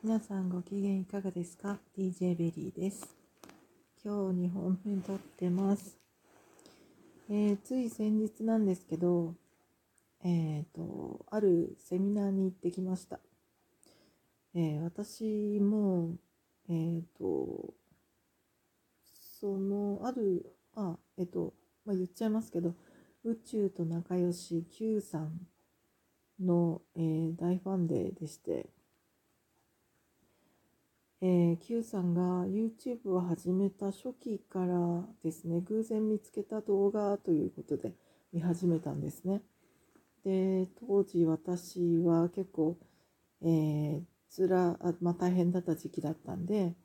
皆さんご機嫌いかがですか ?DJ ベリーです。今日2本目撮ってます。えーつい先日なんですけど、えっ、と、あるセミナーに行ってきました。えー私も、えっ、と、その、ある、あ、えっ、と、まあ、言っちゃいますけど、宇宙と仲良し Q さんの、え大ファンででして、えー Q さんが YouTube を始めた初期からですね、偶然見つけた動画ということで見始めたんですね。で、当時私は結構、えー、つら、あまあ、大変だった時期だったんで、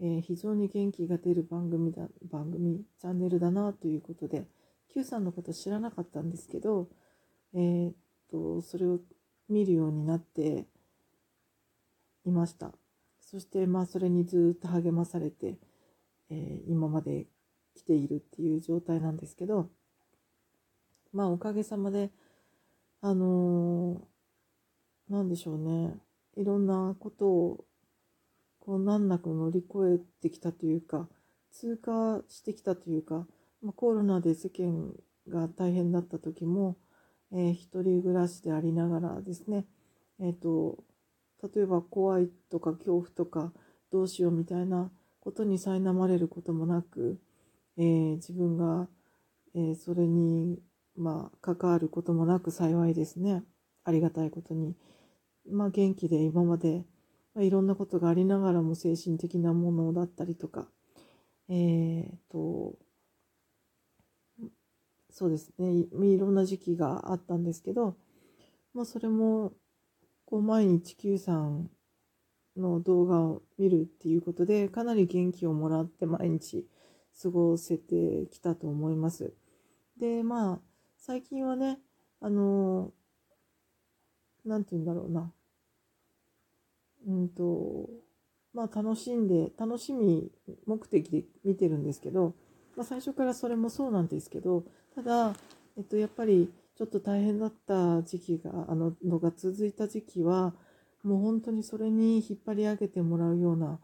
えー非常に元気が出る番組だ、番組、チャンネルだなということで、Q さんのこと知らなかったんですけど、えーっと、それを見るようになっていました。そして、まあ、それにずっと励まされて、えー今まで来ているっていう状態なんですけど、まあ、おかげさまで、あのーなんでしょうね、いろんなことを、こう、難なく乗り越えてきたというか、通過してきたというか、まあ、コロナで世間が大変だった時も、えー一人暮らしでありながらですね、えっ、と、例えば怖いとか恐怖とかどうしようみたいなことに苛まれることもなく、えー自分が、えーそれに、まあ、関わることもなく幸いですね。ありがたいことに。まあ、元気で今まで、まあ、いろんなことがありながらも精神的なものだったりとか、えーと、そうですねい、いろんな時期があったんですけど、まあ、それも、こう、毎日 Q さんの動画を見るっていうことで、かなり元気をもらって毎日過ごせてきたと思います。で、まあ、最近はね、あの、なんて言うんだろうな。うんと、まあ楽しんで、楽しみ目的で見てるんですけど、まあ最初からそれもそうなんですけど、ただ、えっと、やっぱりちょっと大変だった時期が、あの、のが続いた時期は、もう本当にそれに引っ張り上げてもらうような、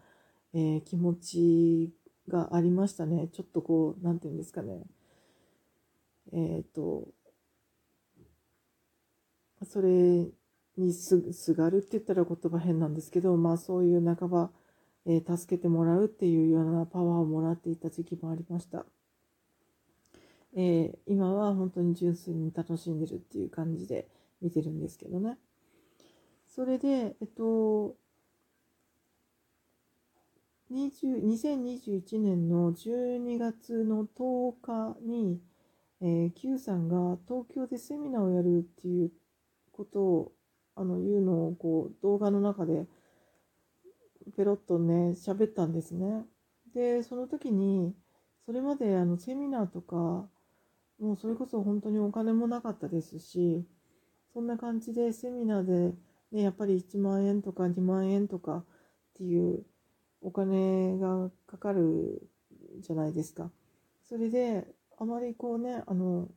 えー気持ちがありましたね。ちょっとこう、なんていうんですかね。えっ、と、それにすすがるって言ったら言葉変なんですけど、まあそういう半ば、えー助けてもらうっていうようなパワーをもらっていた時期もありました。えー今は本当に純粋に楽しんでるっていう感じで見てるんですけどね。それで、えっと、20 2021年の12月の10日に、えー Q さんが東京でセミナーをやるっていうことをあの言うのをこう動画の中でペロッとね喋ったんですね。でその時にそれまであのセミナーとかもうそれこそ本当にお金もなかったですしそんな感じでセミナーで、ね、やっぱり1万円とか2万円とかっていうお金がかかるじゃないですか。それであまりこうねあの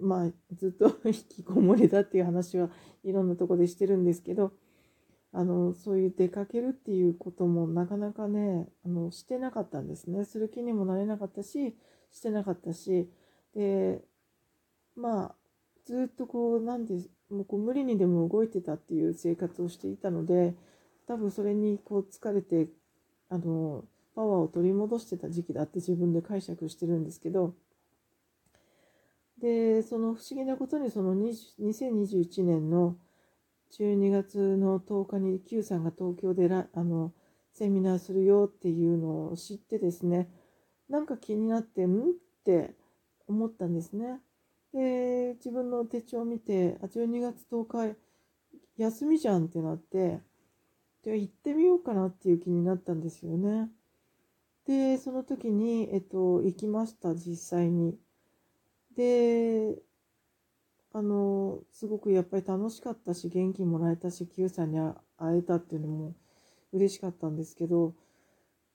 まあずっと 引きこもりだっていう話はいろんなとこでしてるんですけどあのそういう出かけるっていうこともなかなかねあのしてなかったんですねする気にもなれなかったししてなかったしでまあずっとこうなんでもうこう無理にでも動いてたっていう生活をしていたので多分それにこう疲れてあのパワーを取り戻してた時期だって自分で解釈してるんですけどでその不思議なことにその2021年の12月の10日に Q さんが東京でらあのセミナーするよっていうのを知ってですねなんか気になってん？って思ったんですね。で自分の手帳を見てあ12月10日休みじゃんってなってじゃ行ってみようかなっていう気になったんですよね。でその時に、えっと、行きました実際に。であのすごくやっぱり楽しかったし元気もらえたし Q さんに会えたっていうのも嬉しかったんですけど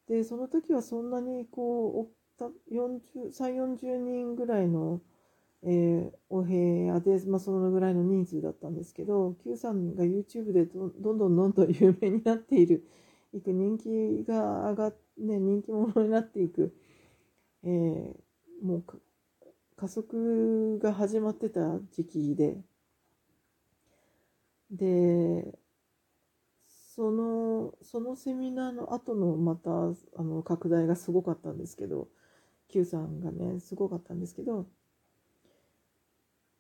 でその時はそんなにこうおた40 3 4 0人ぐらいの、えー、お部屋で、まあ、そのぐらいの人数だったんですけど Q さんが YouTube でどんどんどんどん有名になっているいく人気が上がって、ね、人気者になっていく、えー、もう加速が始まってた時期で。でそのそのセミナーの後のまたあの拡大がすごかったんですけど Q さんがねすごかったんですけど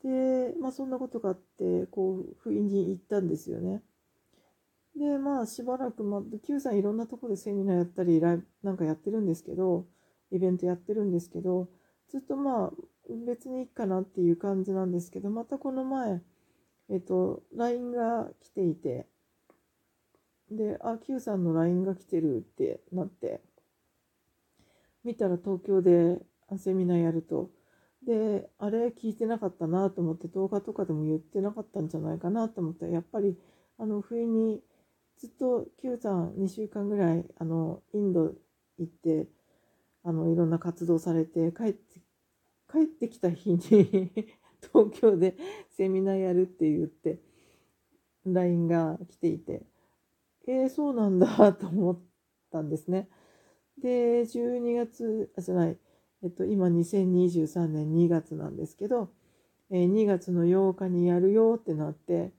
でまあそんなことがあってこう不意に行ったんですよね。でまあしばらく、まあ、Q さんいろんなとこでセミナーやったりライブなんかやってるんですけどイベントやってるんですけどずっとまあ別にいいかなっていう感じなんですけどまたこの前えっと LINE が来ていてで、あ、Q さんの LINE が来てるってなって、見たら東京でセミナーやると、で、あれ聞いてなかったなと思って動画とかでも言ってなかったんじゃないかなと思った。ら、やっぱり、あの、不意にずっと Q さん2週間ぐらい、あの、インド行って、あの、いろんな活動されて、帰って、帰ってきた日に 東京でセミナーやるって言って、LINE が来ていて、えー、そうなんだ と思ったんですね。で、12月、あ、じゃない、えっと、今2023年2月なんですけど、えー、2月の8日にやるよってなって、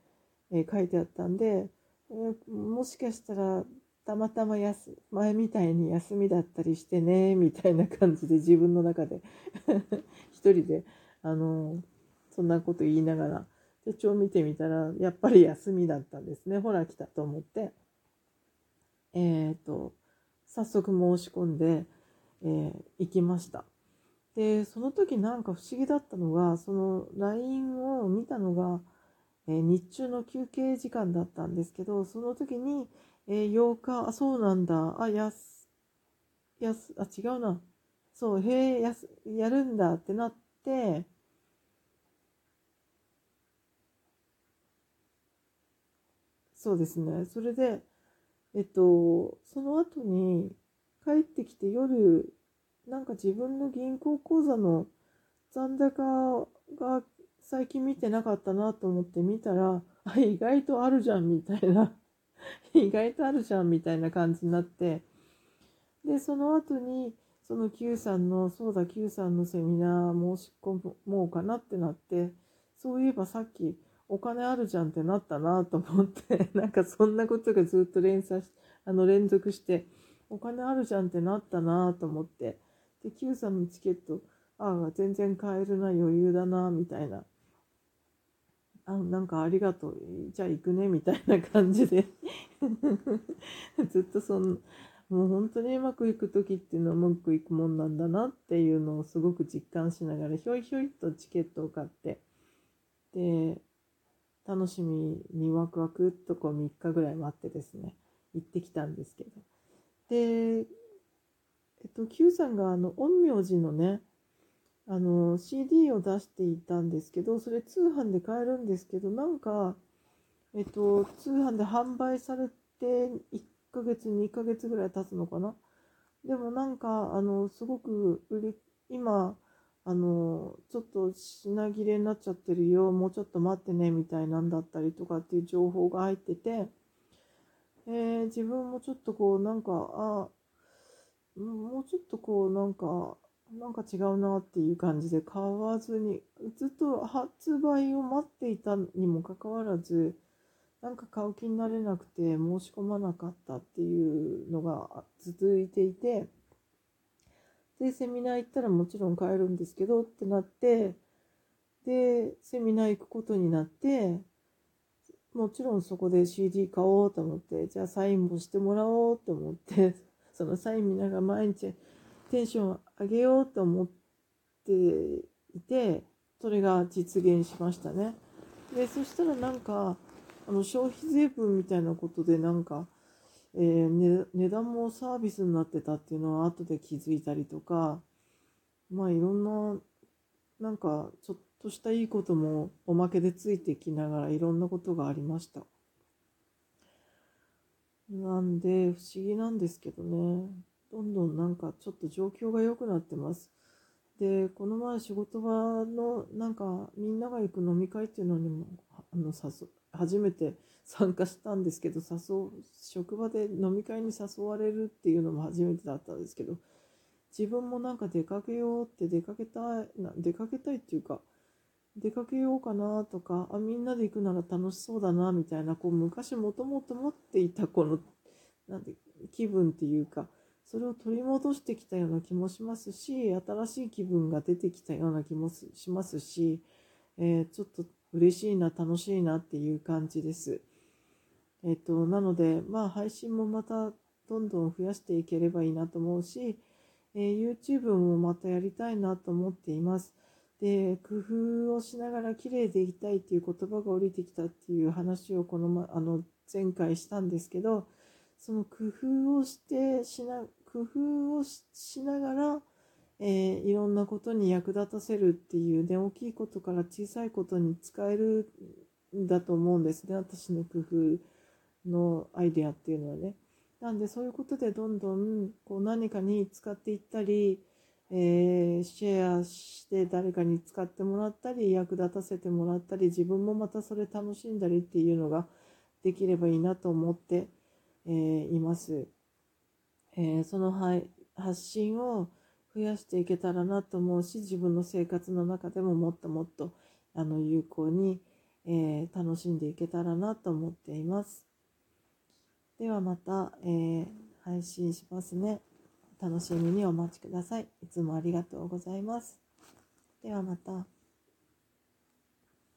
えー、書いてあったんで、えー、もしかしたらたまたまやす前みたいに休みだったりしてねみたいな感じで自分の中で 一人であのそんなこと言いながら手帳見てみたらやっぱり休みだったんですねほら来たと思ってえっ、ー、と、早速申し込んで、えー、行きました。で、その時なんか不思議だったのが、その LINE を見たのが、えー、日中の休憩時間だったんですけど、その時に、えー、8日、あ、そうなんだ、あ、やす、やす、あ、違うな。そう、へえ、やす、やるんだってなって、そうですね。それで、えっと、その後に帰ってきて夜、なんか自分の銀行口座の残高が最近見てなかったなと思って見たら、あ、意外とあるじゃんみたいな。意外とあるじゃんみたいな感じになって、で、その後に、その Q さんの、そうだ、Q さんのセミナー申し込もうかなってなって、そういえばさっき、お金あるじゃんってなったなと思って なんかそんなことがずっと連鎖しあの連続してお金あるじゃんってなったなと思って。で Q さんのチケットああ全然買えるな余裕だなみたいな。あなんかありがとうじゃあ行くねみたいな感じで。ずっとそのもう本当にうまくいく時っていうのはうまくいくもんなんだなっていうのをすごく実感しながらひょいひょいとチケットを買って。で楽しみにワクワクっとこう3日ぐらい待ってですね、行ってきたんですけど。で、えっと、Q さんがあの、陰陽師のね、あの、CD を出していたんですけど、それ通販で買えるんですけど、なんか、えっと、通販で販売されて1ヶ月、2ヶ月ぐらい経つのかな？でもなんか、あの、すごく売り、今、あの、ちょっと品切れになっちゃってるよ、もうちょっと待ってね、みたいなんだったりとかっていう情報が入ってて、えー、自分もちょっとこう、なんか、あ、もうちょっとこう、なんか、なんか違うなっていう感じで買わずに、ずっと発売を待っていたにもかかわらず、なんか買う気になれなくて申し込まなかったっていうのが続いていて、で、セミナー行ったらもちろん買えるんですけどってなって、で、セミナー行くことになって、もちろんそこで CD 買おうと思って、じゃあサインもしてもらおうと思って、そのサイン見ながら毎日テンション上げようと思っていて、それが実現しましたね。で、そしたらなんか、あの消費税分みたいなことでなんか、えー、値段もサービスになってたっていうのは後で気づいたりとか、まあいろんな、なんかちょっとしたいいこともおまけでついてきながらいろんなことがありました。なんで不思議なんですけどね。どんどんなんかちょっと状況が良くなってます。でこの前仕事場のなんかみんなが行く飲み会っていうのにもあの誘初めて参加したんですけど誘う職場で飲み会に誘われるっていうのも初めてだったんですけど自分もなんか出かけようって出かけたいな出かけたいっていうか出かけようかなとかあみんなで行くなら楽しそうだなみたいなこう昔もともと持っていたこのなんて気分っていうかそれを取り戻してきたような気もしますし新しい気分が出てきたような気もしますし、えー、ちょっと嬉しいな楽しいなっていう感じです。えっ、となのでまあ配信もまたどんどん増やしていければいいなと思うし、えー、YouTube もまたやりたいなと思っています。で工夫をしながら綺麗でいきたいっていう言葉が降りてきたっていう話をこの、ま、あの前回したんですけどその工夫をしてしな工夫をしながら、えー、いろんなことに役立たせるっていうね大きいことから小さいことに使えるんだと思うんですね私の工夫のアイデアっていうのはね。なんでそういうことでどんどんこう何かに使っていったりえー、シェアして誰かに使ってもらったり役立たせてもらったり自分もまたそれ楽しんだりっていうのができればいいなと思って、えー、います、えー、その発信を増やしていけたらなと思うし自分の生活の中でももっともっとあの有効に、え楽しんでいけたらなと思っていますではまた、えー配信しますね。楽しみにお待ちください。いつもありがとうございます。ではまた。